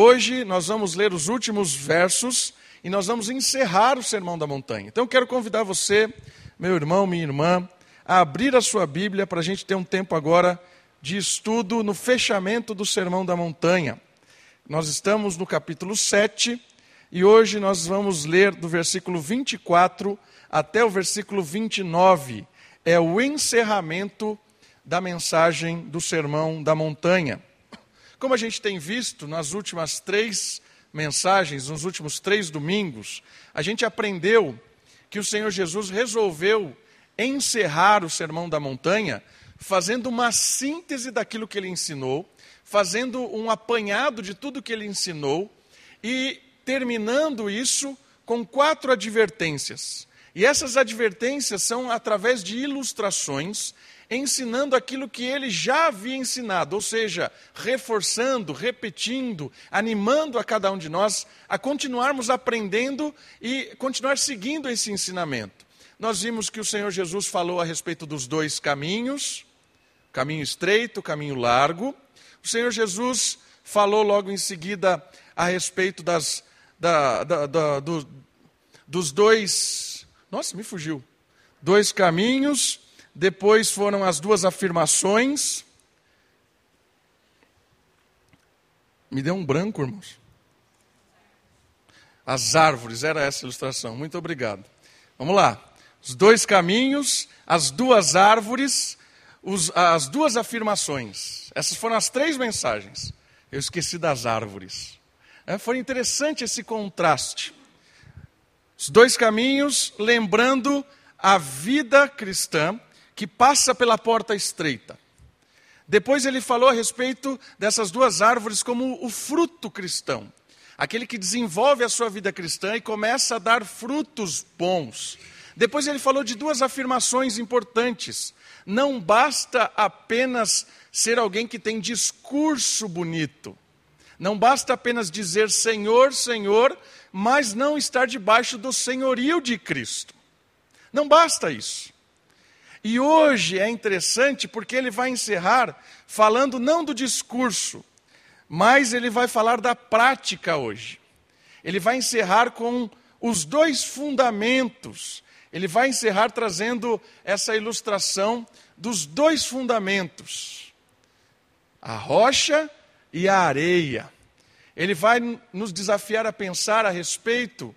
Hoje nós vamos ler os últimos versos e nós vamos encerrar o Sermão da Montanha. Então eu quero convidar você, meu irmão, minha irmã, a abrir a sua Bíblia para a gente ter um tempo agora de estudo no fechamento do Sermão da Montanha. Nós estamos no capítulo 7 e hoje nós vamos ler do versículo 24 até o versículo 29. É o encerramento da mensagem do Sermão da Montanha. Como a gente tem visto nas últimas três mensagens, nos últimos três domingos, a gente aprendeu que o Senhor Jesus resolveu encerrar o Sermão da Montanha fazendo uma síntese daquilo que ele ensinou, fazendo um apanhado de tudo que ele ensinou e terminando isso com quatro advertências. E essas advertências são através de ilustrações ensinando aquilo que ele já havia ensinado, ou seja, reforçando, repetindo, animando a cada um de nós a continuarmos aprendendo e continuar seguindo esse ensinamento. Nós vimos que o Senhor Jesus falou a respeito dos dois caminhos, caminho estreito, caminho largo. O Senhor Jesus falou logo em seguida a respeito das, da, da, da, do, dos dois. Nossa, me fugiu. Dois caminhos depois foram as duas afirmações. Me deu um branco, irmãos. As árvores, era essa a ilustração. Muito obrigado. Vamos lá. Os dois caminhos, as duas árvores, os, as duas afirmações. Essas foram as três mensagens. Eu esqueci das árvores. É, foi interessante esse contraste. Os dois caminhos, lembrando a vida cristã, que passa pela porta estreita. Depois ele falou a respeito dessas duas árvores como o fruto cristão, aquele que desenvolve a sua vida cristã e começa a dar frutos bons. Depois ele falou de duas afirmações importantes. Não basta apenas ser alguém que tem discurso bonito. Não basta apenas dizer Senhor, Senhor, mas não estar debaixo do senhorio de Cristo. Não basta isso. E hoje é interessante porque ele vai encerrar falando não do discurso, mas ele vai falar da prática hoje. Ele vai encerrar com os dois fundamentos. Ele vai encerrar trazendo essa ilustração dos dois fundamentos: a rocha e a areia. Ele vai nos desafiar a pensar a respeito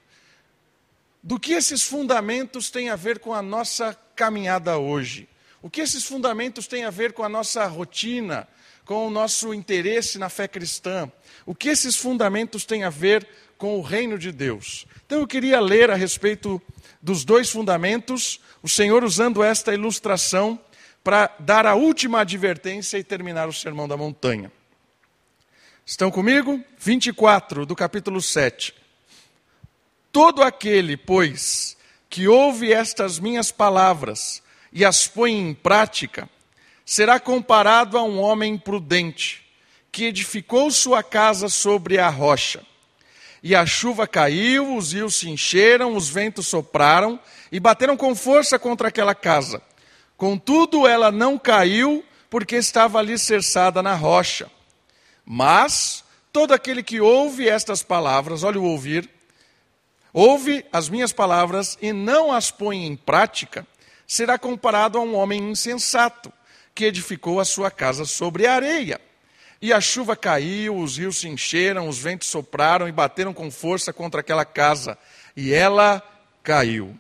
do que esses fundamentos têm a ver com a nossa caminhada hoje? O que esses fundamentos têm a ver com a nossa rotina, com o nosso interesse na fé cristã? O que esses fundamentos têm a ver com o reino de Deus? Então eu queria ler a respeito dos dois fundamentos, o Senhor usando esta ilustração para dar a última advertência e terminar o sermão da montanha. Estão comigo? 24 do capítulo 7. Todo aquele, pois, que ouve estas minhas palavras e as põe em prática, será comparado a um homem prudente, que edificou sua casa sobre a rocha. E a chuva caiu, os rios se encheram, os ventos sopraram e bateram com força contra aquela casa. Contudo, ela não caiu, porque estava alicerçada na rocha. Mas todo aquele que ouve estas palavras, olha o ouvir, ouve as minhas palavras e não as põe em prática, será comparado a um homem insensato, que edificou a sua casa sobre a areia. E a chuva caiu, os rios se encheram, os ventos sopraram e bateram com força contra aquela casa, e ela caiu.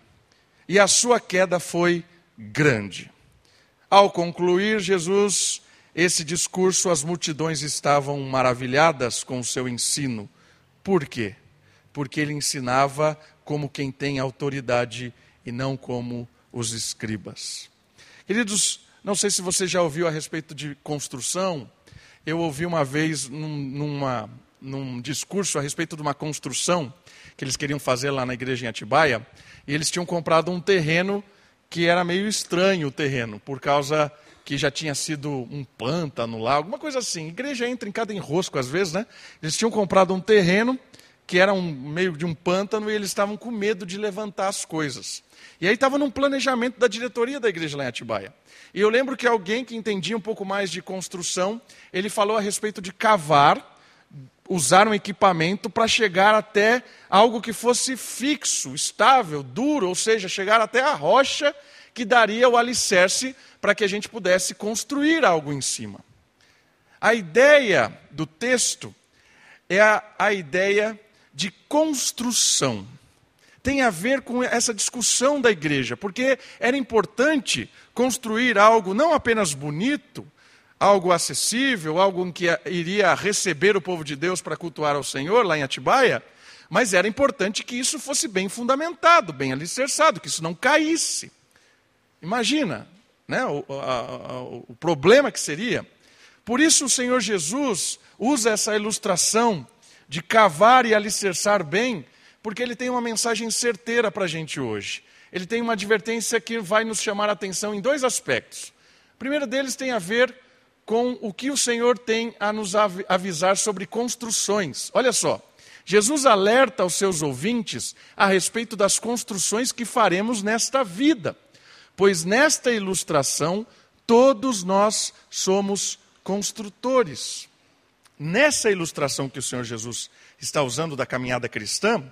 E a sua queda foi grande. Ao concluir Jesus esse discurso, as multidões estavam maravilhadas com o seu ensino. Por quê? Porque ele ensinava como quem tem autoridade e não como os escribas. Queridos, não sei se você já ouviu a respeito de construção. Eu ouvi uma vez num, numa, num discurso a respeito de uma construção que eles queriam fazer lá na igreja em Atibaia, e eles tinham comprado um terreno que era meio estranho o terreno, por causa que já tinha sido um pântano lá, alguma coisa assim. A igreja entra em cada enrosco às vezes, né? Eles tinham comprado um terreno que era um meio de um pântano e eles estavam com medo de levantar as coisas. E aí estava num planejamento da diretoria da igreja lá em Atibaia. E eu lembro que alguém que entendia um pouco mais de construção, ele falou a respeito de cavar usar um equipamento para chegar até algo que fosse fixo, estável, duro, ou seja, chegar até a rocha que daria o alicerce para que a gente pudesse construir algo em cima. A ideia do texto é a, a ideia de construção. Tem a ver com essa discussão da igreja, porque era importante construir algo não apenas bonito, algo acessível, algo que iria receber o povo de Deus para cultuar ao Senhor lá em Atibaia, mas era importante que isso fosse bem fundamentado, bem alicerçado, que isso não caísse. Imagina né, o, a, o problema que seria. Por isso o Senhor Jesus usa essa ilustração de cavar e alicerçar bem, porque ele tem uma mensagem certeira para a gente hoje. Ele tem uma advertência que vai nos chamar a atenção em dois aspectos. O primeiro deles tem a ver com o que o Senhor tem a nos avisar sobre construções. Olha só, Jesus alerta aos seus ouvintes a respeito das construções que faremos nesta vida, pois nesta ilustração todos nós somos construtores. Nessa ilustração que o Senhor Jesus está usando da caminhada cristã,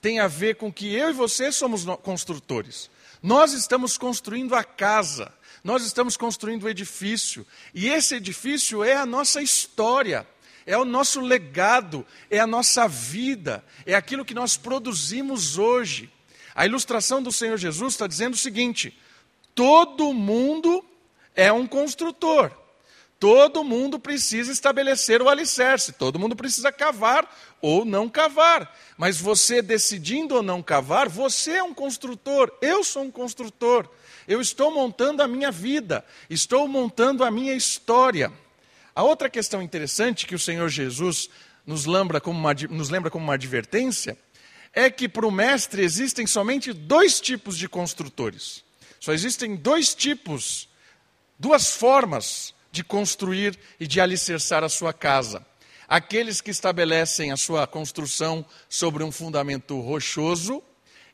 tem a ver com que eu e você somos construtores. Nós estamos construindo a casa, nós estamos construindo o edifício, e esse edifício é a nossa história, é o nosso legado, é a nossa vida, é aquilo que nós produzimos hoje. A ilustração do Senhor Jesus está dizendo o seguinte: todo mundo é um construtor. Todo mundo precisa estabelecer o alicerce, todo mundo precisa cavar ou não cavar. Mas você decidindo ou não cavar, você é um construtor, eu sou um construtor. Eu estou montando a minha vida, estou montando a minha história. A outra questão interessante que o Senhor Jesus nos lembra como uma, nos lembra como uma advertência é que para o mestre existem somente dois tipos de construtores. Só existem dois tipos, duas formas de construir e de alicerçar a sua casa. Aqueles que estabelecem a sua construção sobre um fundamento rochoso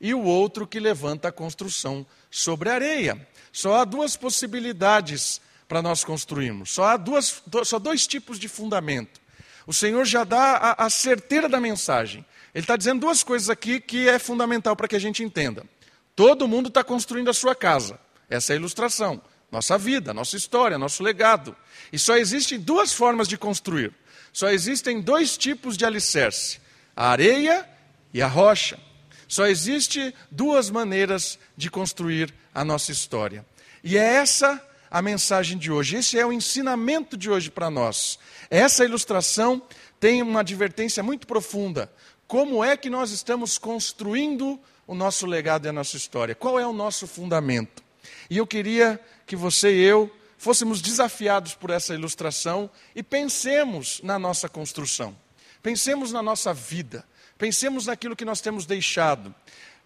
e o outro que levanta a construção sobre areia. Só há duas possibilidades para nós construirmos. Só há duas, só dois tipos de fundamento. O Senhor já dá a, a certeira da mensagem. Ele está dizendo duas coisas aqui que é fundamental para que a gente entenda. Todo mundo está construindo a sua casa. Essa é a ilustração nossa vida, nossa história, nosso legado. E só existem duas formas de construir. Só existem dois tipos de alicerce: a areia e a rocha. Só existe duas maneiras de construir a nossa história. E é essa a mensagem de hoje. Esse é o ensinamento de hoje para nós. Essa ilustração tem uma advertência muito profunda. Como é que nós estamos construindo o nosso legado e a nossa história? Qual é o nosso fundamento? E eu queria que você e eu fôssemos desafiados por essa ilustração e pensemos na nossa construção. Pensemos na nossa vida. Pensemos naquilo que nós temos deixado.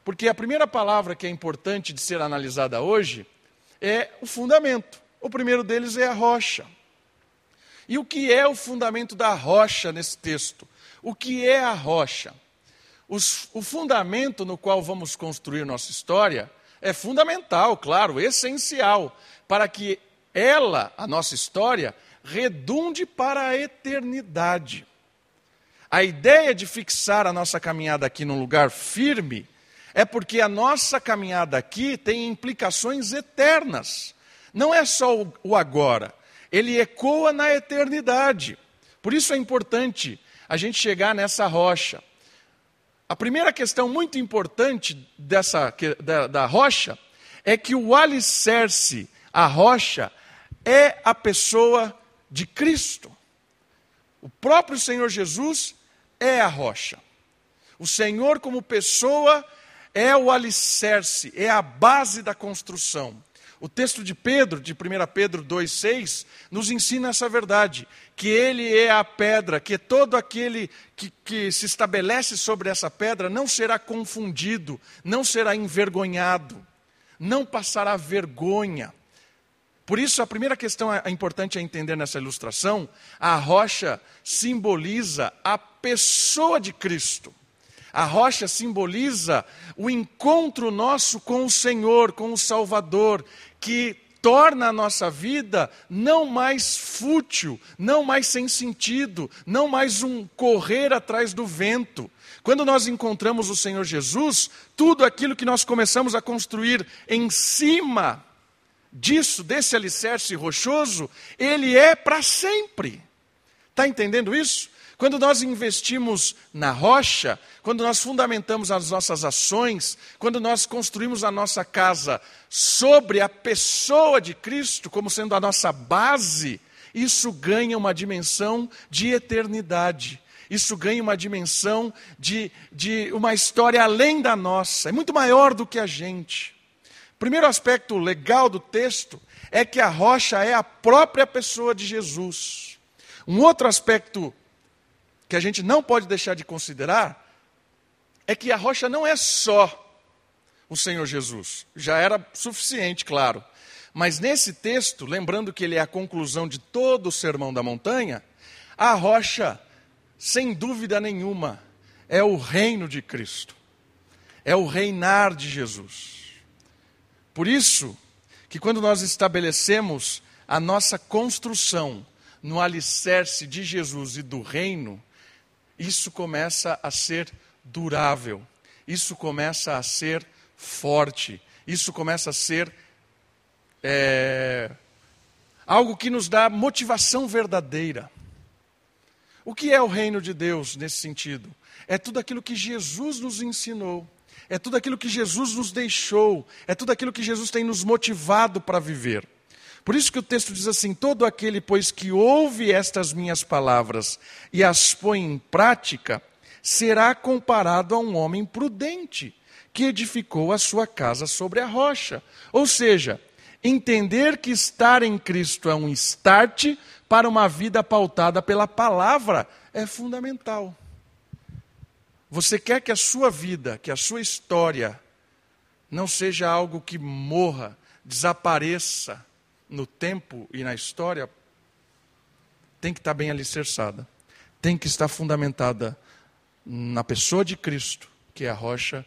Porque a primeira palavra que é importante de ser analisada hoje é o fundamento. O primeiro deles é a rocha. E o que é o fundamento da rocha nesse texto? O que é a rocha? Os, o fundamento no qual vamos construir nossa história é fundamental, claro, essencial, para que ela, a nossa história, redunde para a eternidade. A ideia de fixar a nossa caminhada aqui num lugar firme é porque a nossa caminhada aqui tem implicações eternas. Não é só o agora, ele ecoa na eternidade. Por isso é importante a gente chegar nessa rocha. A primeira questão muito importante dessa, da, da rocha é que o alicerce, a rocha, é a pessoa de Cristo. O próprio Senhor Jesus é a rocha. O Senhor, como pessoa, é o alicerce, é a base da construção. O texto de Pedro, de 1 Pedro 2,6, nos ensina essa verdade: que ele é a pedra, que todo aquele que, que se estabelece sobre essa pedra não será confundido, não será envergonhado, não passará vergonha. Por isso, a primeira questão é, é importante a entender nessa ilustração: a rocha simboliza a pessoa de Cristo. A rocha simboliza o encontro nosso com o Senhor, com o Salvador, que torna a nossa vida não mais fútil, não mais sem sentido, não mais um correr atrás do vento. Quando nós encontramos o Senhor Jesus, tudo aquilo que nós começamos a construir em cima disso, desse alicerce rochoso, ele é para sempre. Está entendendo isso? Quando nós investimos na rocha, quando nós fundamentamos as nossas ações, quando nós construímos a nossa casa sobre a pessoa de Cristo como sendo a nossa base, isso ganha uma dimensão de eternidade. Isso ganha uma dimensão de, de uma história além da nossa, é muito maior do que a gente. Primeiro aspecto legal do texto é que a rocha é a própria pessoa de Jesus. Um outro aspecto que a gente não pode deixar de considerar é que a rocha não é só o Senhor Jesus. Já era suficiente, claro. Mas nesse texto, lembrando que ele é a conclusão de todo o Sermão da Montanha, a rocha, sem dúvida nenhuma, é o reino de Cristo. É o reinar de Jesus. Por isso que quando nós estabelecemos a nossa construção no alicerce de Jesus e do reino, isso começa a ser durável, isso começa a ser forte, isso começa a ser é, algo que nos dá motivação verdadeira. O que é o reino de Deus nesse sentido? É tudo aquilo que Jesus nos ensinou, é tudo aquilo que Jesus nos deixou, é tudo aquilo que Jesus tem nos motivado para viver. Por isso que o texto diz assim: todo aquele, pois, que ouve estas minhas palavras e as põe em prática, será comparado a um homem prudente, que edificou a sua casa sobre a rocha. Ou seja, entender que estar em Cristo é um start para uma vida pautada pela palavra é fundamental. Você quer que a sua vida, que a sua história, não seja algo que morra, desapareça, no tempo e na história, tem que estar bem alicerçada, tem que estar fundamentada na pessoa de Cristo, que é a rocha,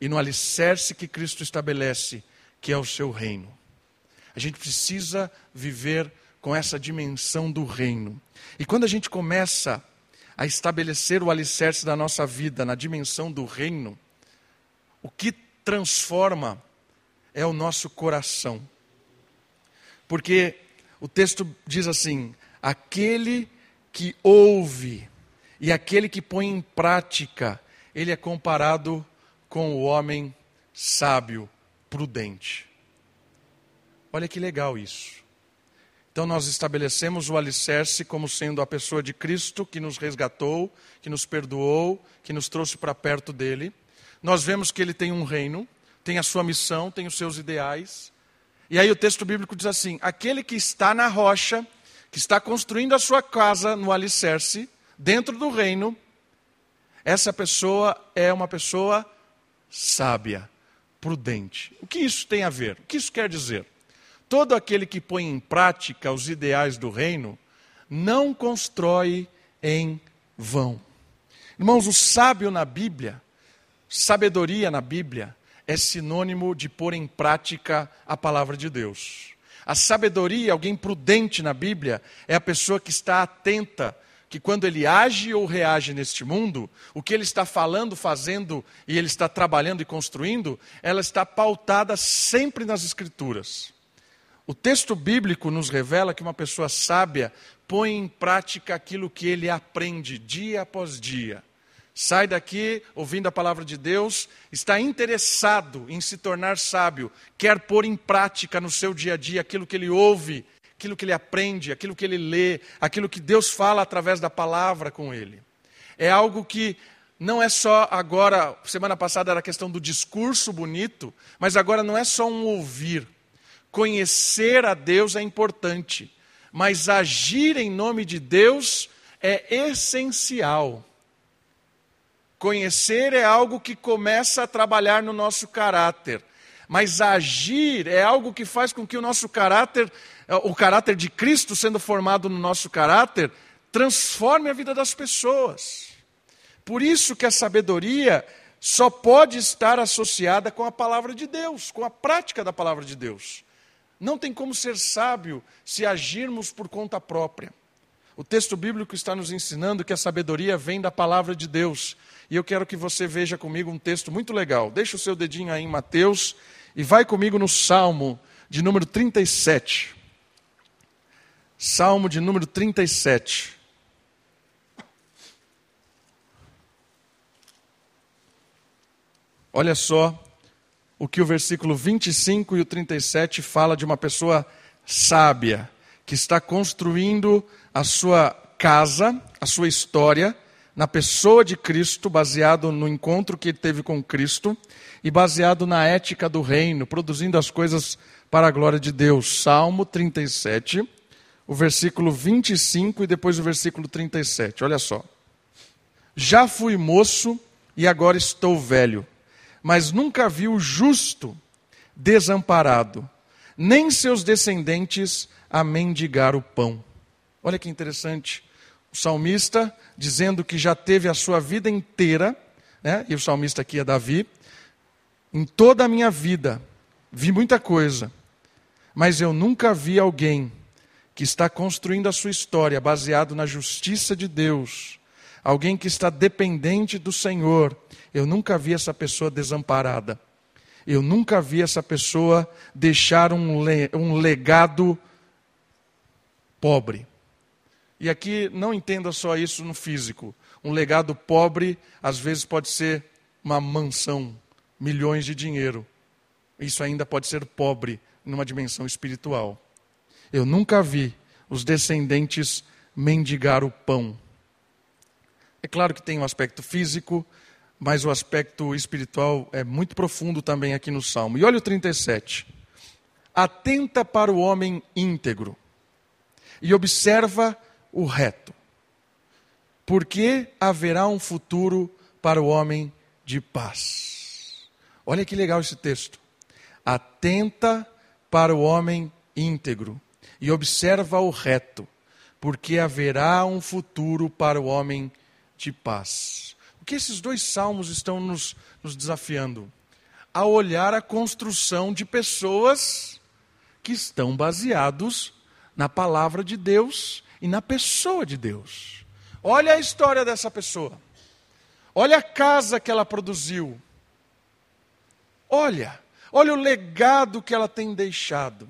e no alicerce que Cristo estabelece, que é o seu reino. A gente precisa viver com essa dimensão do reino. E quando a gente começa a estabelecer o alicerce da nossa vida na dimensão do reino, o que transforma é o nosso coração. Porque o texto diz assim: aquele que ouve e aquele que põe em prática, ele é comparado com o homem sábio, prudente. Olha que legal isso. Então nós estabelecemos o alicerce como sendo a pessoa de Cristo que nos resgatou, que nos perdoou, que nos trouxe para perto dele. Nós vemos que ele tem um reino, tem a sua missão, tem os seus ideais. E aí o texto bíblico diz assim: aquele que está na rocha, que está construindo a sua casa no alicerce, dentro do reino, essa pessoa é uma pessoa sábia, prudente. O que isso tem a ver? O que isso quer dizer? Todo aquele que põe em prática os ideais do reino não constrói em vão. Irmãos, o sábio na Bíblia, sabedoria na Bíblia, é sinônimo de pôr em prática a palavra de Deus. A sabedoria, alguém prudente na Bíblia, é a pessoa que está atenta que quando ele age ou reage neste mundo, o que ele está falando, fazendo e ele está trabalhando e construindo, ela está pautada sempre nas Escrituras. O texto bíblico nos revela que uma pessoa sábia põe em prática aquilo que ele aprende dia após dia sai daqui ouvindo a palavra de Deus, está interessado em se tornar sábio, quer pôr em prática no seu dia a dia aquilo que ele ouve, aquilo que ele aprende, aquilo que ele lê, aquilo que Deus fala através da palavra com ele. É algo que não é só agora, semana passada era a questão do discurso bonito, mas agora não é só um ouvir. Conhecer a Deus é importante, mas agir em nome de Deus é essencial. Conhecer é algo que começa a trabalhar no nosso caráter, mas agir é algo que faz com que o nosso caráter, o caráter de Cristo sendo formado no nosso caráter, transforme a vida das pessoas. Por isso que a sabedoria só pode estar associada com a palavra de Deus, com a prática da palavra de Deus. Não tem como ser sábio se agirmos por conta própria. O texto bíblico está nos ensinando que a sabedoria vem da palavra de Deus. E eu quero que você veja comigo um texto muito legal. Deixa o seu dedinho aí em Mateus e vai comigo no Salmo de número 37. Salmo de número 37. Olha só o que o versículo 25 e o 37 fala de uma pessoa sábia que está construindo a sua casa, a sua história na pessoa de Cristo, baseado no encontro que ele teve com Cristo e baseado na ética do reino, produzindo as coisas para a glória de Deus. Salmo 37, o versículo 25 e depois o versículo 37. Olha só. Já fui moço e agora estou velho mas nunca viu o justo desamparado, nem seus descendentes a mendigar o pão. Olha que interessante. O salmista dizendo que já teve a sua vida inteira, né? e o salmista aqui é Davi, em toda a minha vida, vi muita coisa, mas eu nunca vi alguém que está construindo a sua história baseado na justiça de Deus, alguém que está dependente do Senhor, eu nunca vi essa pessoa desamparada. Eu nunca vi essa pessoa deixar um, le um legado pobre. E aqui não entenda só isso no físico. Um legado pobre, às vezes, pode ser uma mansão, milhões de dinheiro. Isso ainda pode ser pobre numa dimensão espiritual. Eu nunca vi os descendentes mendigar o pão. É claro que tem um aspecto físico, mas o aspecto espiritual é muito profundo também aqui no Salmo. E olha o 37. Atenta para o homem íntegro e observa o reto, porque haverá um futuro para o homem de paz. Olha que legal esse texto. Atenta para o homem íntegro e observa o reto, porque haverá um futuro para o homem de paz. O que esses dois salmos estão nos, nos desafiando? A olhar a construção de pessoas que estão baseados na palavra de Deus e na pessoa de Deus. Olha a história dessa pessoa. Olha a casa que ela produziu. Olha, olha o legado que ela tem deixado.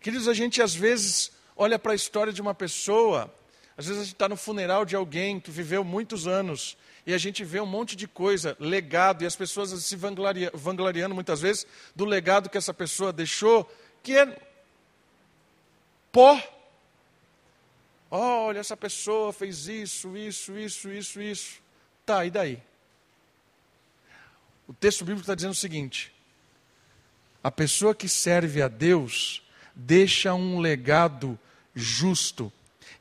Queridos, a gente às vezes olha para a história de uma pessoa, às vezes a gente está no funeral de alguém que viveu muitos anos e a gente vê um monte de coisa, legado, e as pessoas se vangloriando, vangloriando muitas vezes do legado que essa pessoa deixou, que é pó. Olha, essa pessoa fez isso, isso, isso, isso, isso. Tá, e daí? O texto bíblico está dizendo o seguinte: a pessoa que serve a Deus deixa um legado justo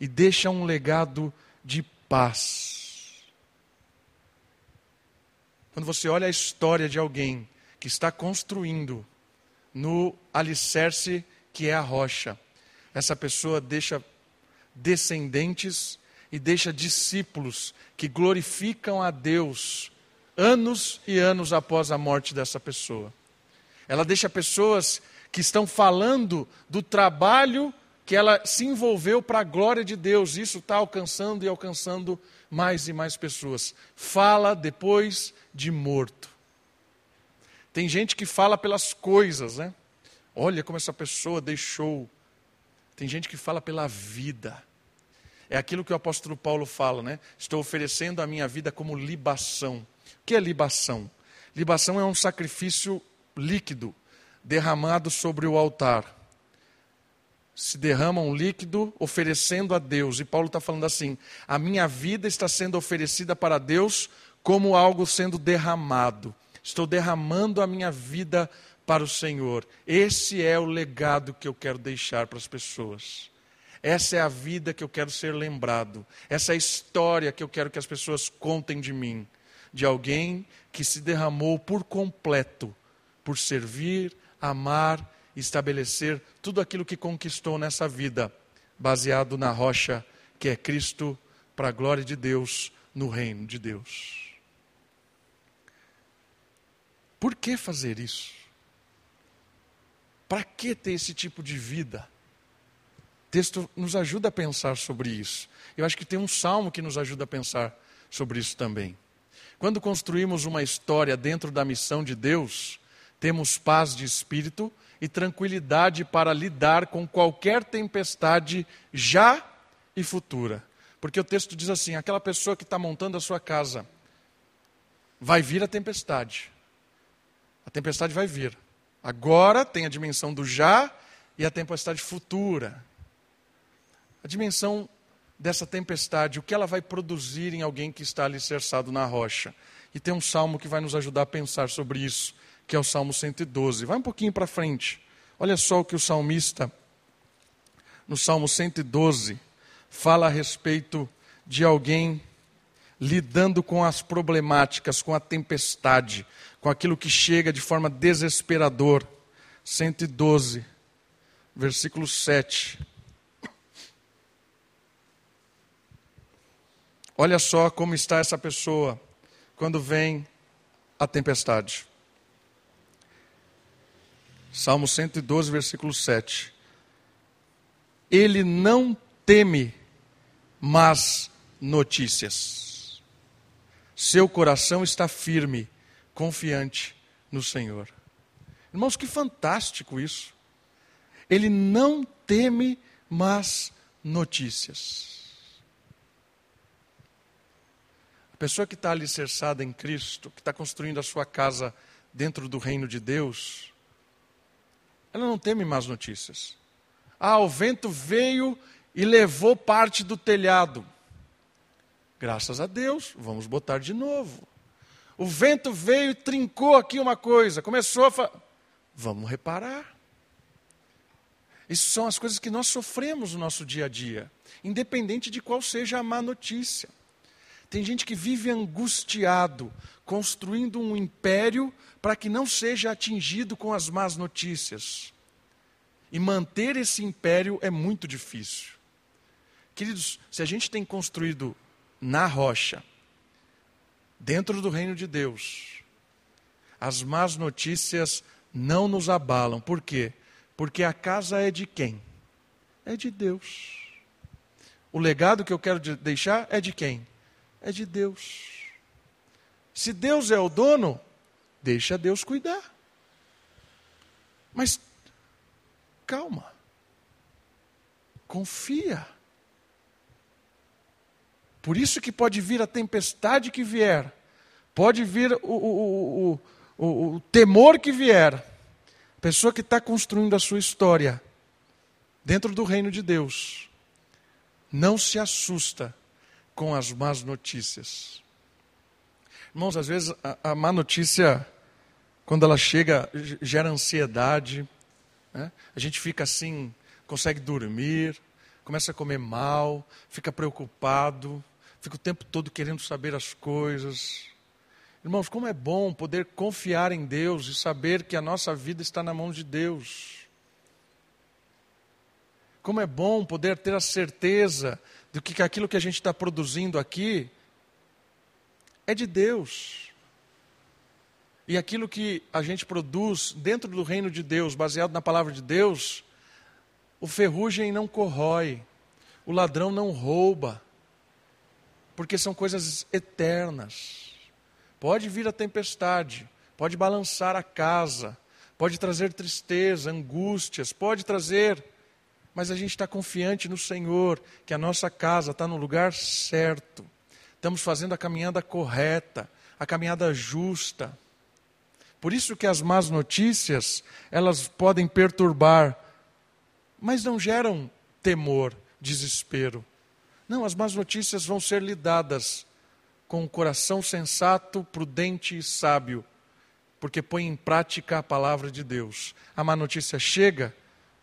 e deixa um legado de paz. Quando você olha a história de alguém que está construindo no alicerce que é a rocha, essa pessoa deixa descendentes e deixa discípulos que glorificam a Deus anos e anos após a morte dessa pessoa. Ela deixa pessoas que estão falando do trabalho que ela se envolveu para a glória de Deus. Isso está alcançando e alcançando mais e mais pessoas. Fala depois de morto. Tem gente que fala pelas coisas, né? Olha como essa pessoa deixou. Tem gente que fala pela vida. É aquilo que o apóstolo Paulo fala, né? Estou oferecendo a minha vida como libação. O que é libação? Libação é um sacrifício líquido derramado sobre o altar se derrama um líquido oferecendo a Deus. E Paulo está falando assim: a minha vida está sendo oferecida para Deus como algo sendo derramado. Estou derramando a minha vida para o Senhor. Esse é o legado que eu quero deixar para as pessoas. Essa é a vida que eu quero ser lembrado. Essa é a história que eu quero que as pessoas contem de mim. De alguém que se derramou por completo por servir, amar estabelecer tudo aquilo que conquistou nessa vida, baseado na rocha que é Cristo, para a glória de Deus, no reino de Deus. Por que fazer isso? Para que ter esse tipo de vida? O texto nos ajuda a pensar sobre isso. Eu acho que tem um salmo que nos ajuda a pensar sobre isso também. Quando construímos uma história dentro da missão de Deus, temos paz de espírito e tranquilidade para lidar com qualquer tempestade já e futura. Porque o texto diz assim: aquela pessoa que está montando a sua casa, vai vir a tempestade. A tempestade vai vir. Agora tem a dimensão do já e a tempestade futura. A dimensão dessa tempestade, o que ela vai produzir em alguém que está alicerçado na rocha. E tem um salmo que vai nos ajudar a pensar sobre isso, que é o Salmo 112. Vai um pouquinho para frente. Olha só o que o salmista, no Salmo 112, fala a respeito de alguém lidando com as problemáticas, com a tempestade, com aquilo que chega de forma desesperadora. 112, versículo 7. Olha só como está essa pessoa quando vem a tempestade. Salmo 112, versículo 7. Ele não teme más notícias. Seu coração está firme, confiante no Senhor. Irmãos, que fantástico isso. Ele não teme más notícias. A pessoa que está alicerçada em Cristo, que está construindo a sua casa dentro do reino de Deus, ela não teme más notícias. Ah, o vento veio e levou parte do telhado. Graças a Deus, vamos botar de novo. O vento veio e trincou aqui uma coisa, começou a. Fa... Vamos reparar. Isso são as coisas que nós sofremos no nosso dia a dia, independente de qual seja a má notícia. Tem gente que vive angustiado, construindo um império para que não seja atingido com as más notícias. E manter esse império é muito difícil. Queridos, se a gente tem construído na rocha, dentro do reino de Deus, as más notícias não nos abalam. Por quê? Porque a casa é de quem? É de Deus. O legado que eu quero deixar é de quem? É de Deus. Se Deus é o dono, deixa Deus cuidar. Mas calma. Confia. Por isso que pode vir a tempestade que vier, pode vir o, o, o, o temor que vier. A pessoa que está construindo a sua história dentro do reino de Deus, não se assusta com as más notícias. Irmãos, às vezes a, a má notícia, quando ela chega, gera ansiedade. Né? A gente fica assim, consegue dormir, começa a comer mal, fica preocupado fica o tempo todo querendo saber as coisas. Irmãos, como é bom poder confiar em Deus e saber que a nossa vida está na mão de Deus. Como é bom poder ter a certeza de que aquilo que a gente está produzindo aqui é de Deus. E aquilo que a gente produz dentro do reino de Deus, baseado na palavra de Deus, o ferrugem não corrói, o ladrão não rouba, porque são coisas eternas. Pode vir a tempestade, pode balançar a casa, pode trazer tristeza, angústias, pode trazer, mas a gente está confiante no Senhor, que a nossa casa está no lugar certo, estamos fazendo a caminhada correta, a caminhada justa. Por isso que as más notícias, elas podem perturbar, mas não geram temor, desespero. Não, as más notícias vão ser lidadas com um coração sensato, prudente e sábio, porque põe em prática a palavra de Deus. A má notícia chega,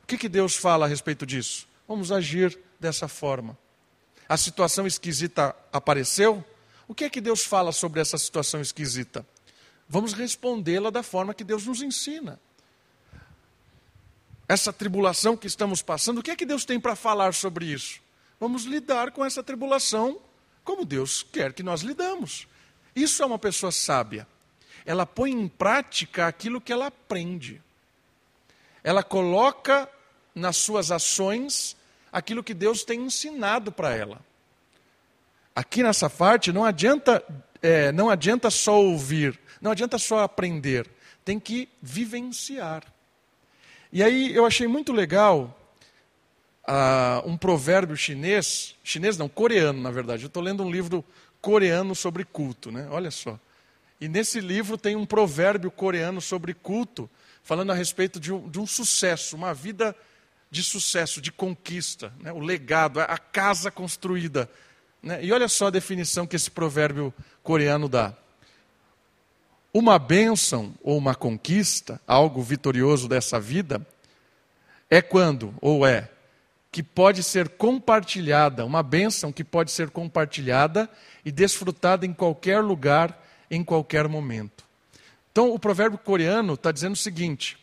o que, que Deus fala a respeito disso? Vamos agir dessa forma. A situação esquisita apareceu? O que é que Deus fala sobre essa situação esquisita? Vamos respondê-la da forma que Deus nos ensina. Essa tribulação que estamos passando, o que é que Deus tem para falar sobre isso? Vamos lidar com essa tribulação como Deus quer que nós lidamos. Isso é uma pessoa sábia. Ela põe em prática aquilo que ela aprende. ela coloca nas suas ações aquilo que Deus tem ensinado para ela. Aqui nessa parte não adianta, é, não adianta só ouvir, não adianta só aprender, tem que vivenciar. E aí eu achei muito legal uh, um provérbio chinês, chinês não, coreano na verdade. Eu estou lendo um livro coreano sobre culto, né? Olha só. E nesse livro tem um provérbio coreano sobre culto, falando a respeito de um, de um sucesso, uma vida de sucesso, de conquista, né? o legado, a casa construída. Né? E olha só a definição que esse provérbio coreano dá. Uma bênção ou uma conquista, algo vitorioso dessa vida, é quando, ou é, que pode ser compartilhada, uma bênção que pode ser compartilhada e desfrutada em qualquer lugar, em qualquer momento. Então, o provérbio coreano está dizendo o seguinte: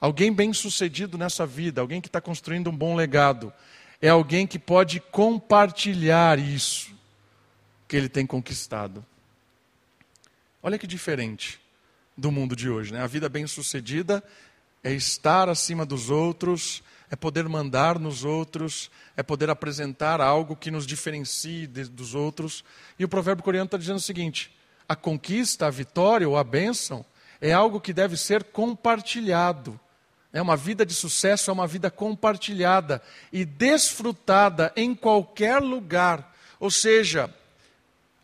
alguém bem sucedido nessa vida, alguém que está construindo um bom legado, é alguém que pode compartilhar isso que ele tem conquistado. Olha que diferente do mundo de hoje. Né? A vida bem-sucedida é estar acima dos outros, é poder mandar nos outros, é poder apresentar algo que nos diferencie dos outros. E o provérbio coreano está dizendo o seguinte: a conquista, a vitória ou a bênção é algo que deve ser compartilhado. É uma vida de sucesso, é uma vida compartilhada e desfrutada em qualquer lugar. Ou seja,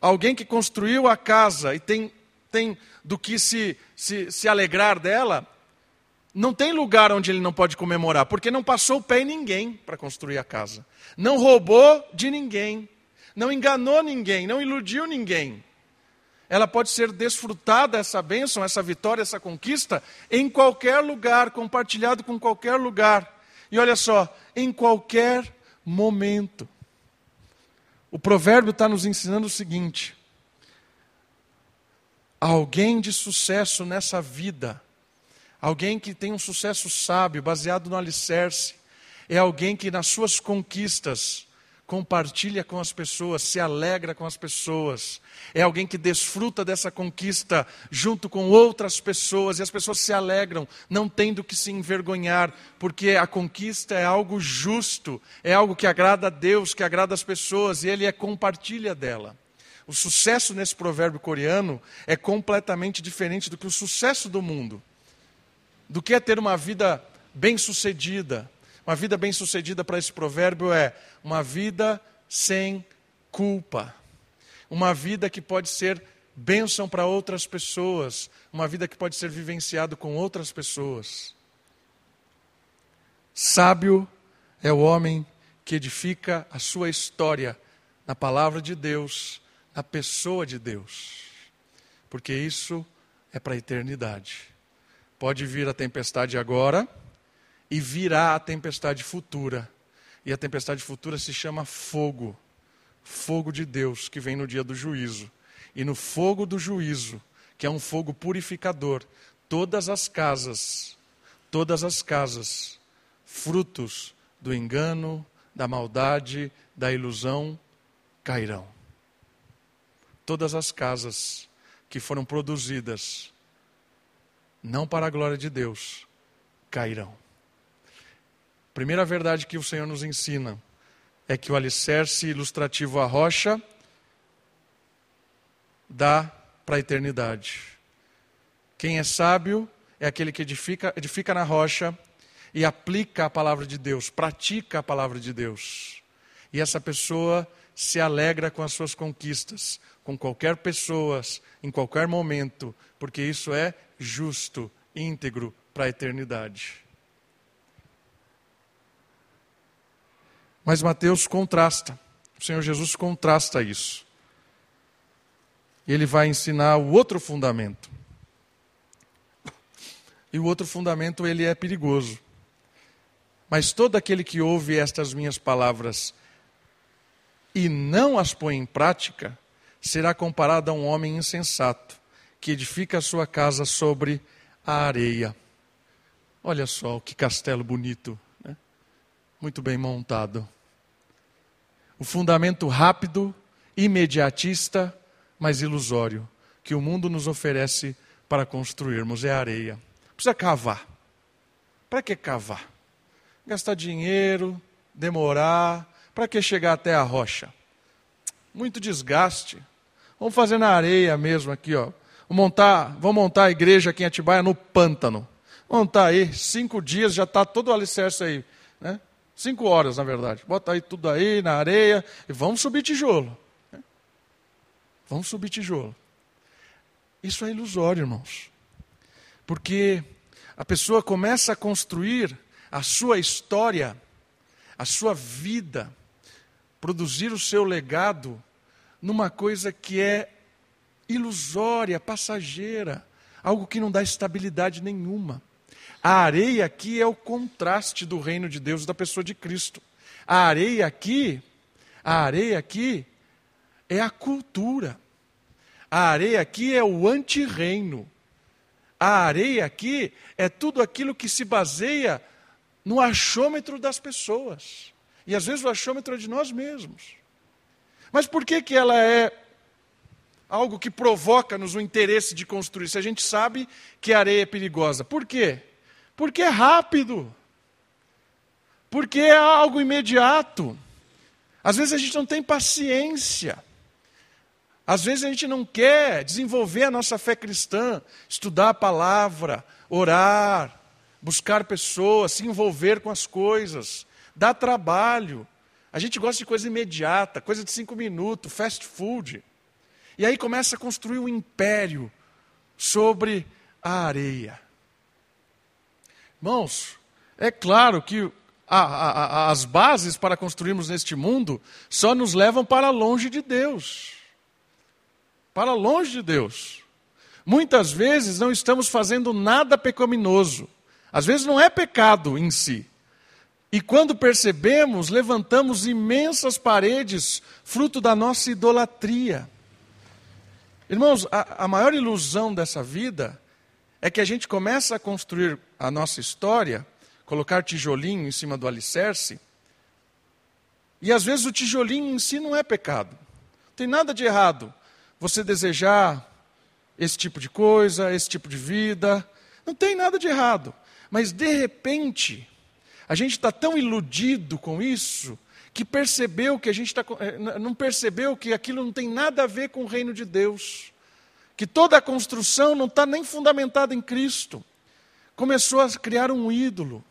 alguém que construiu a casa e tem tem do que se, se, se alegrar dela, não tem lugar onde ele não pode comemorar, porque não passou o pé em ninguém para construir a casa. Não roubou de ninguém, não enganou ninguém, não iludiu ninguém. Ela pode ser desfrutada, essa bênção, essa vitória, essa conquista, em qualquer lugar, compartilhado com qualquer lugar. E olha só, em qualquer momento. O provérbio está nos ensinando o seguinte: alguém de sucesso nessa vida, alguém que tem um sucesso sábio, baseado no alicerce, é alguém que nas suas conquistas compartilha com as pessoas, se alegra com as pessoas, é alguém que desfruta dessa conquista junto com outras pessoas e as pessoas se alegram, não tendo que se envergonhar, porque a conquista é algo justo, é algo que agrada a Deus, que agrada as pessoas e Ele é compartilha dela. O sucesso nesse provérbio coreano é completamente diferente do que o sucesso do mundo. Do que é ter uma vida bem-sucedida. Uma vida bem-sucedida para esse provérbio é uma vida sem culpa. Uma vida que pode ser bênção para outras pessoas. Uma vida que pode ser vivenciado com outras pessoas. Sábio é o homem que edifica a sua história na palavra de Deus a pessoa de Deus, porque isso é para a eternidade. Pode vir a tempestade agora e virá a tempestade futura. E a tempestade futura se chama fogo. Fogo de Deus que vem no dia do juízo. E no fogo do juízo, que é um fogo purificador, todas as casas, todas as casas, frutos do engano, da maldade, da ilusão, cairão todas as casas que foram produzidas não para a glória de Deus cairão. Primeira verdade que o Senhor nos ensina é que o alicerce ilustrativo à rocha dá para a eternidade. Quem é sábio é aquele que edifica, edifica na rocha e aplica a palavra de Deus, pratica a palavra de Deus. E essa pessoa se alegra com as suas conquistas, com qualquer pessoa, em qualquer momento, porque isso é justo, íntegro para a eternidade. Mas Mateus contrasta, o Senhor Jesus contrasta isso. Ele vai ensinar o outro fundamento. E o outro fundamento ele é perigoso. Mas todo aquele que ouve estas minhas palavras e não as põe em prática, será comparado a um homem insensato que edifica a sua casa sobre a areia. Olha só que castelo bonito, né? muito bem montado. O fundamento rápido, imediatista, mas ilusório, que o mundo nos oferece para construirmos é a areia. Precisa cavar. Para que cavar? Gastar dinheiro, demorar, para que chegar até a rocha? Muito desgaste. Vamos fazer na areia mesmo aqui, ó. Vamos montar, vamos montar a igreja aqui em Atibaia no pântano. Vamos montar aí, cinco dias, já está todo o alicerce aí. Né? Cinco horas, na verdade. Bota aí tudo aí na areia e vamos subir tijolo. Né? Vamos subir tijolo. Isso é ilusório, irmãos. Porque a pessoa começa a construir a sua história, a sua vida, produzir o seu legado numa coisa que é ilusória, passageira, algo que não dá estabilidade nenhuma. A areia aqui é o contraste do reino de Deus da pessoa de Cristo. A areia aqui, a areia aqui é a cultura. A areia aqui é o antirreino. A areia aqui é tudo aquilo que se baseia no achômetro das pessoas. E às vezes o achômetro é de nós mesmos. Mas por que, que ela é algo que provoca-nos o interesse de construir, se a gente sabe que a areia é perigosa? Por quê? Porque é rápido. Porque é algo imediato. Às vezes a gente não tem paciência. Às vezes a gente não quer desenvolver a nossa fé cristã, estudar a palavra, orar, buscar pessoas, se envolver com as coisas, dá trabalho. A gente gosta de coisa imediata, coisa de cinco minutos, fast food. E aí começa a construir um império sobre a areia. Irmãos, é claro que a, a, as bases para construirmos neste mundo só nos levam para longe de Deus. Para longe de Deus. Muitas vezes não estamos fazendo nada pecaminoso. Às vezes não é pecado em si. E quando percebemos, levantamos imensas paredes, fruto da nossa idolatria. Irmãos, a, a maior ilusão dessa vida é que a gente começa a construir a nossa história, colocar tijolinho em cima do alicerce, e às vezes o tijolinho em si não é pecado. Não tem nada de errado você desejar esse tipo de coisa, esse tipo de vida, não tem nada de errado. Mas de repente, a gente está tão iludido com isso que percebeu que a gente está, eh, não percebeu que aquilo não tem nada a ver com o reino de Deus, que toda a construção não está nem fundamentada em Cristo. Começou a criar um ídolo.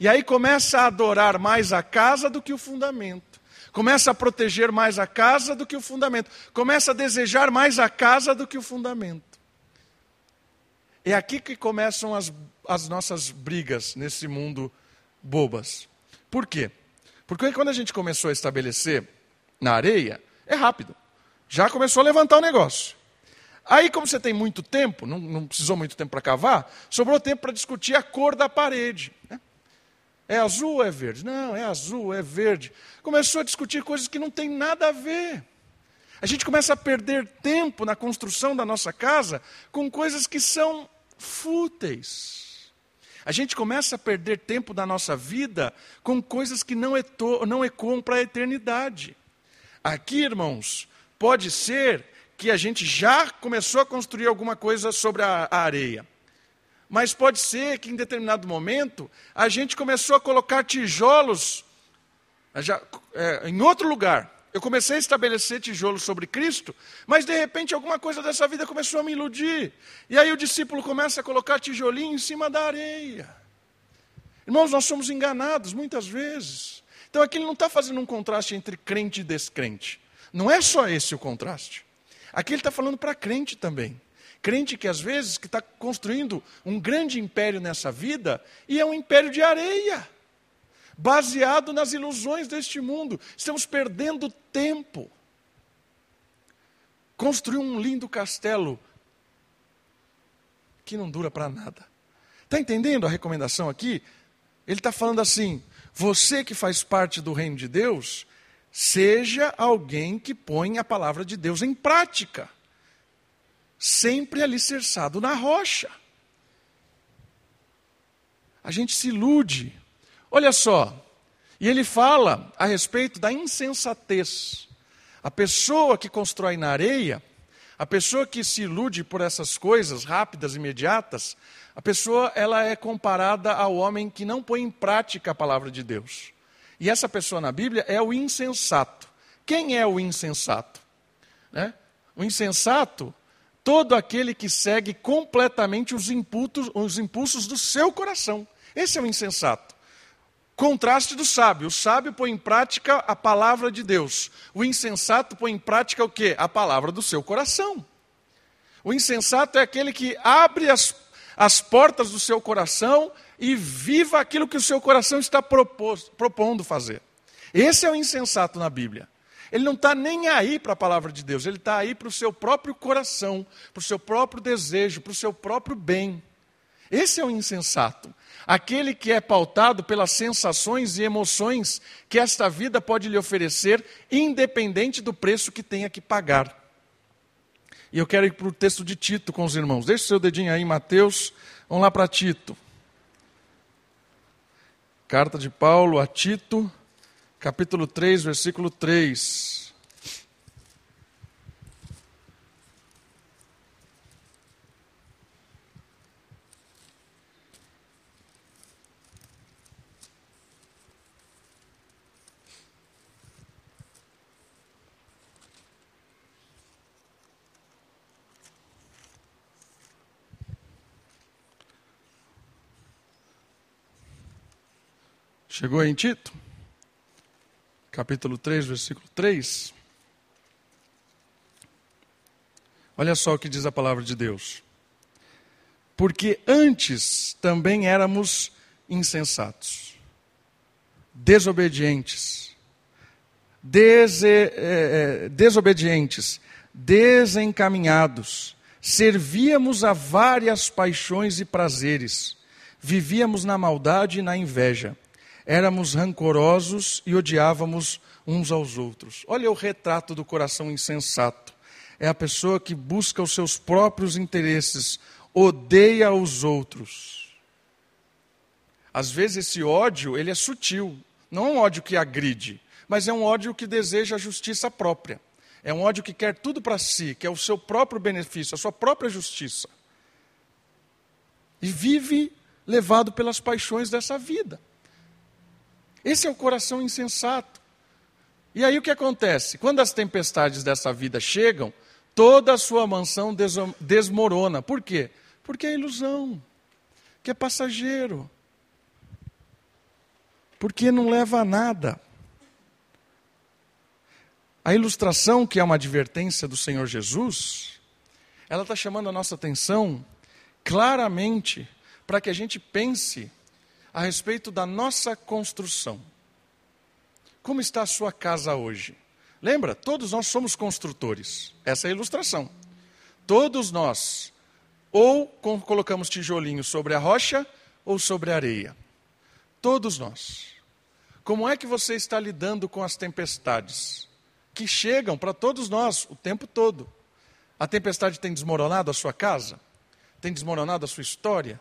E aí começa a adorar mais a casa do que o fundamento. Começa a proteger mais a casa do que o fundamento. Começa a desejar mais a casa do que o fundamento. É aqui que começam as, as nossas brigas nesse mundo bobas. Por quê? Porque quando a gente começou a estabelecer na areia, é rápido. Já começou a levantar o negócio. Aí, como você tem muito tempo, não, não precisou muito tempo para cavar, sobrou tempo para discutir a cor da parede. Né? É azul ou é verde? Não, é azul, é verde. Começou a discutir coisas que não tem nada a ver. A gente começa a perder tempo na construção da nossa casa com coisas que são fúteis. A gente começa a perder tempo da nossa vida com coisas que não, eto, não ecoam para a eternidade. Aqui, irmãos, pode ser que a gente já começou a construir alguma coisa sobre a, a areia. Mas pode ser que em determinado momento a gente começou a colocar tijolos já, é, em outro lugar. Eu comecei a estabelecer tijolos sobre Cristo, mas de repente alguma coisa dessa vida começou a me iludir. E aí o discípulo começa a colocar tijolinho em cima da areia. Irmãos, nós somos enganados muitas vezes. Então aqui ele não está fazendo um contraste entre crente e descrente. Não é só esse o contraste. Aqui ele está falando para crente também. Crente que às vezes que está construindo um grande império nessa vida e é um império de areia baseado nas ilusões deste mundo. Estamos perdendo tempo. Construir um lindo castelo que não dura para nada. Está entendendo a recomendação aqui? Ele está falando assim: você que faz parte do reino de Deus, seja alguém que põe a palavra de Deus em prática, sempre alicerçado na rocha. A gente se ilude Olha só, e ele fala a respeito da insensatez. A pessoa que constrói na areia, A pessoa que se ilude por essas coisas rápidas, imediatas, a pessoa ela é comparada ao homem que não põe em prática a palavra de Deus. E essa pessoa na Bíblia é o insensato. Quem é o insensato? Né? O insensato, todo aquele que segue completamente os impulsos, os impulsos do seu coração. Esse é o insensato. Contraste do sábio. O sábio põe em prática a palavra de Deus. O insensato põe em prática o quê? A palavra do seu coração. O insensato é aquele que abre as, as portas do seu coração e viva aquilo que o seu coração está propos, propondo fazer. Esse é o insensato na Bíblia. Ele não está nem aí para a palavra de Deus, ele está aí para o seu próprio coração, para o seu próprio desejo, para o seu próprio bem. Esse é o insensato. Aquele que é pautado pelas sensações e emoções que esta vida pode lhe oferecer, independente do preço que tenha que pagar. E eu quero ir para o texto de Tito com os irmãos. Deixe o seu dedinho aí, Mateus. Vamos lá para Tito. Carta de Paulo a Tito, capítulo 3, versículo 3. Chegou em Tito, capítulo 3, versículo 3. Olha só o que diz a palavra de Deus. Porque antes também éramos insensatos, desobedientes, dese, é, desobedientes, desencaminhados, servíamos a várias paixões e prazeres, vivíamos na maldade e na inveja éramos rancorosos e odiávamos uns aos outros. Olha o retrato do coração insensato. É a pessoa que busca os seus próprios interesses, odeia os outros. Às vezes esse ódio, ele é sutil, não é um ódio que agride, mas é um ódio que deseja a justiça própria. É um ódio que quer tudo para si, que é o seu próprio benefício, a sua própria justiça. E vive levado pelas paixões dessa vida. Esse é o coração insensato. E aí o que acontece? Quando as tempestades dessa vida chegam, toda a sua mansão desmorona. Por quê? Porque é ilusão, que é passageiro, porque não leva a nada. A ilustração, que é uma advertência do Senhor Jesus, ela está chamando a nossa atenção claramente para que a gente pense a respeito da nossa construção. Como está a sua casa hoje? Lembra, todos nós somos construtores. Essa é a ilustração. Todos nós, ou colocamos tijolinho sobre a rocha ou sobre a areia. Todos nós. Como é que você está lidando com as tempestades? Que chegam para todos nós o tempo todo. A tempestade tem desmoronado a sua casa? Tem desmoronado a sua história?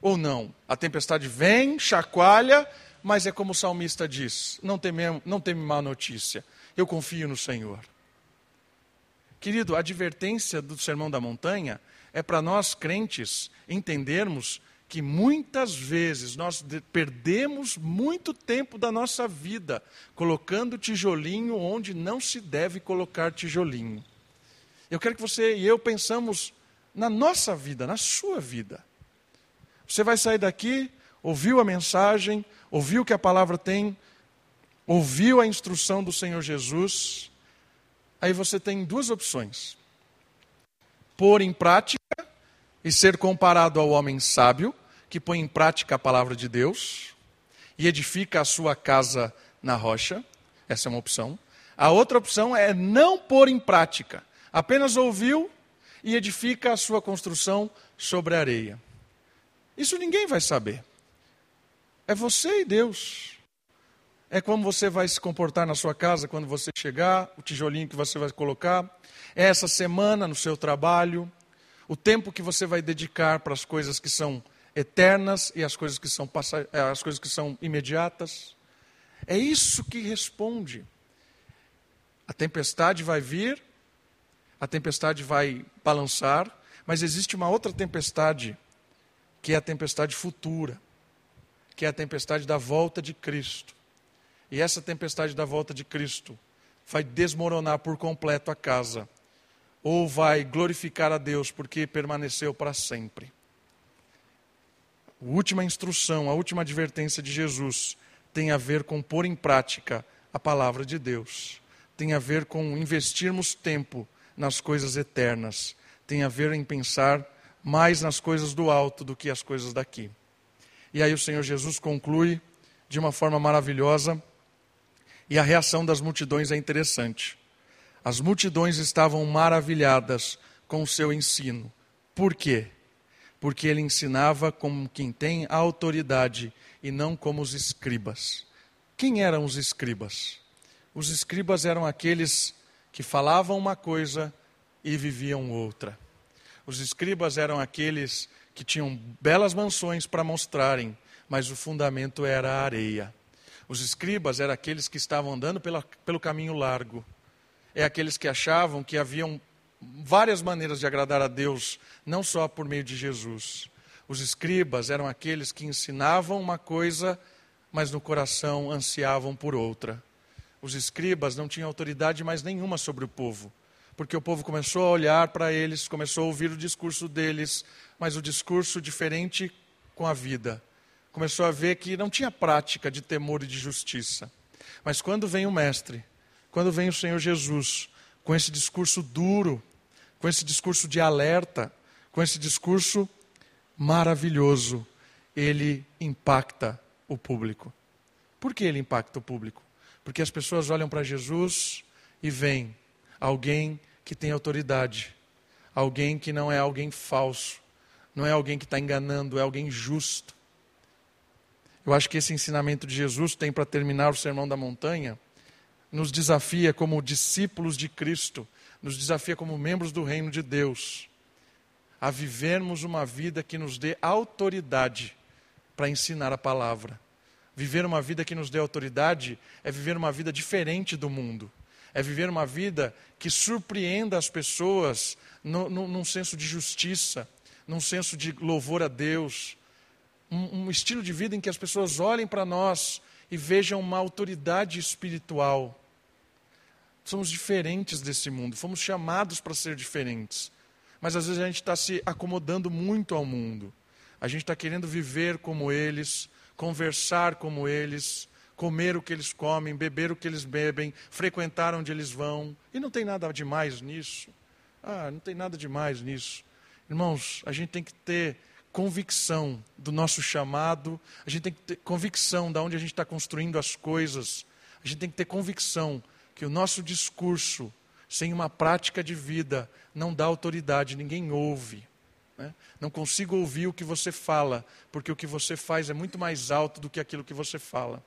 Ou não? A tempestade vem, chacoalha, mas é como o salmista diz: não teme, não teme má notícia, eu confio no Senhor. Querido, a advertência do Sermão da Montanha é para nós crentes entendermos que muitas vezes nós perdemos muito tempo da nossa vida colocando tijolinho onde não se deve colocar tijolinho. Eu quero que você e eu pensamos na nossa vida, na sua vida. Você vai sair daqui, ouviu a mensagem, ouviu o que a palavra tem, ouviu a instrução do Senhor Jesus. Aí você tem duas opções: pôr em prática e ser comparado ao homem sábio, que põe em prática a palavra de Deus e edifica a sua casa na rocha. Essa é uma opção. A outra opção é não pôr em prática, apenas ouviu e edifica a sua construção sobre a areia. Isso ninguém vai saber. É você e Deus. É como você vai se comportar na sua casa quando você chegar, o tijolinho que você vai colocar. É essa semana no seu trabalho, o tempo que você vai dedicar para as coisas que são eternas e as coisas que são, eh, as coisas que são imediatas. É isso que responde. A tempestade vai vir, a tempestade vai balançar, mas existe uma outra tempestade, que é a tempestade futura, que é a tempestade da volta de Cristo. E essa tempestade da volta de Cristo vai desmoronar por completo a casa, ou vai glorificar a Deus porque permaneceu para sempre. A última instrução, a última advertência de Jesus tem a ver com pôr em prática a palavra de Deus. Tem a ver com investirmos tempo nas coisas eternas. Tem a ver em pensar mais nas coisas do alto do que as coisas daqui. E aí o Senhor Jesus conclui de uma forma maravilhosa, e a reação das multidões é interessante. As multidões estavam maravilhadas com o seu ensino. Por quê? Porque ele ensinava como quem tem autoridade e não como os escribas. Quem eram os escribas? Os escribas eram aqueles que falavam uma coisa e viviam outra. Os escribas eram aqueles que tinham belas mansões para mostrarem, mas o fundamento era a areia. Os escribas eram aqueles que estavam andando pela, pelo caminho largo. É aqueles que achavam que haviam várias maneiras de agradar a Deus, não só por meio de Jesus. Os escribas eram aqueles que ensinavam uma coisa mas no coração ansiavam por outra. Os escribas não tinham autoridade mais nenhuma sobre o povo, porque o povo começou a olhar para eles, começou a ouvir o discurso deles, mas o discurso diferente com a vida. Começou a ver que não tinha prática de temor e de justiça. Mas quando vem o Mestre, quando vem o Senhor Jesus, com esse discurso duro, com esse discurso de alerta, com esse discurso maravilhoso, ele impacta o público. Por que ele impacta o público? Porque as pessoas olham para Jesus e veem alguém que tem autoridade, alguém que não é alguém falso, não é alguém que está enganando, é alguém justo. Eu acho que esse ensinamento de Jesus tem para terminar o Sermão da Montanha, nos desafia como discípulos de Cristo, nos desafia como membros do reino de Deus, a vivermos uma vida que nos dê autoridade para ensinar a palavra. Viver uma vida que nos dê autoridade é viver uma vida diferente do mundo. É viver uma vida que surpreenda as pessoas no, no, num senso de justiça, num senso de louvor a Deus. Um, um estilo de vida em que as pessoas olhem para nós e vejam uma autoridade espiritual. Somos diferentes desse mundo, fomos chamados para ser diferentes. Mas às vezes a gente está se acomodando muito ao mundo. A gente está querendo viver como eles, conversar como eles, comer o que eles comem, beber o que eles bebem, frequentar onde eles vão. E não tem nada demais nisso. Ah, não tem nada demais nisso. Irmãos, a gente tem que ter convicção do nosso chamado, a gente tem que ter convicção de onde a gente está construindo as coisas, a gente tem que ter convicção que o nosso discurso, sem uma prática de vida, não dá autoridade, ninguém ouve. Né? Não consigo ouvir o que você fala, porque o que você faz é muito mais alto do que aquilo que você fala.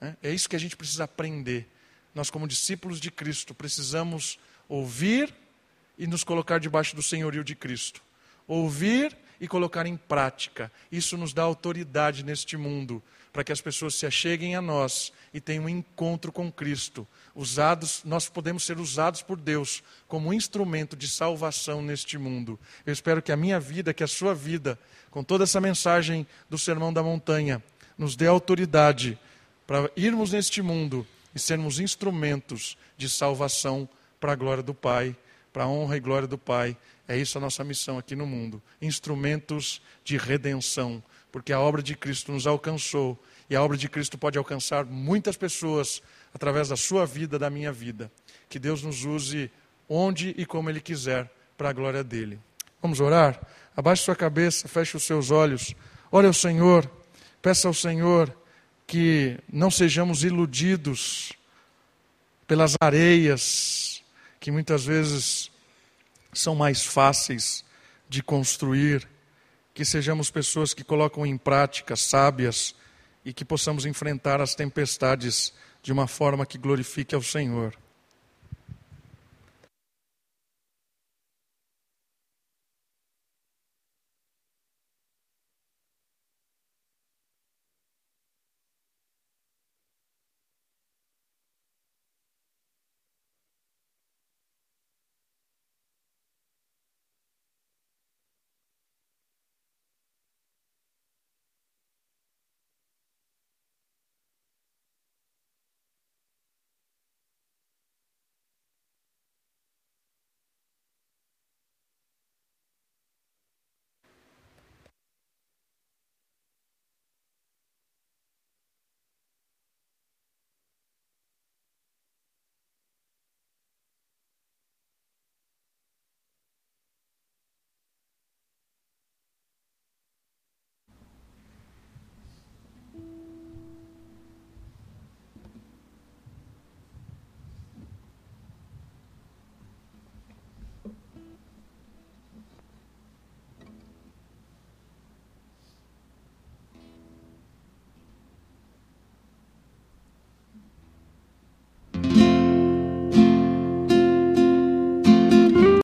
Né? É isso que a gente precisa aprender. Nós, como discípulos de Cristo, precisamos ouvir e nos colocar debaixo do senhorio de Cristo. Ouvir e colocar em prática. Isso nos dá autoridade neste mundo, para que as pessoas se acheguem a nós e tenham um encontro com Cristo. Usados, nós podemos ser usados por Deus como instrumento de salvação neste mundo. Eu espero que a minha vida, que a sua vida, com toda essa mensagem do Sermão da Montanha, nos dê autoridade para irmos neste mundo e sermos instrumentos de salvação para a glória do Pai, para a honra e glória do Pai. É isso a nossa missão aqui no mundo. Instrumentos de redenção, porque a obra de Cristo nos alcançou e a obra de Cristo pode alcançar muitas pessoas através da sua vida, da minha vida. Que Deus nos use onde e como Ele quiser, para a glória dele. Vamos orar? Abaixe sua cabeça, feche os seus olhos. Ore ao Senhor, peça ao Senhor que não sejamos iludidos pelas areias que muitas vezes são mais fáceis de construir, que sejamos pessoas que colocam em prática sábias e que possamos enfrentar as tempestades de uma forma que glorifique ao Senhor.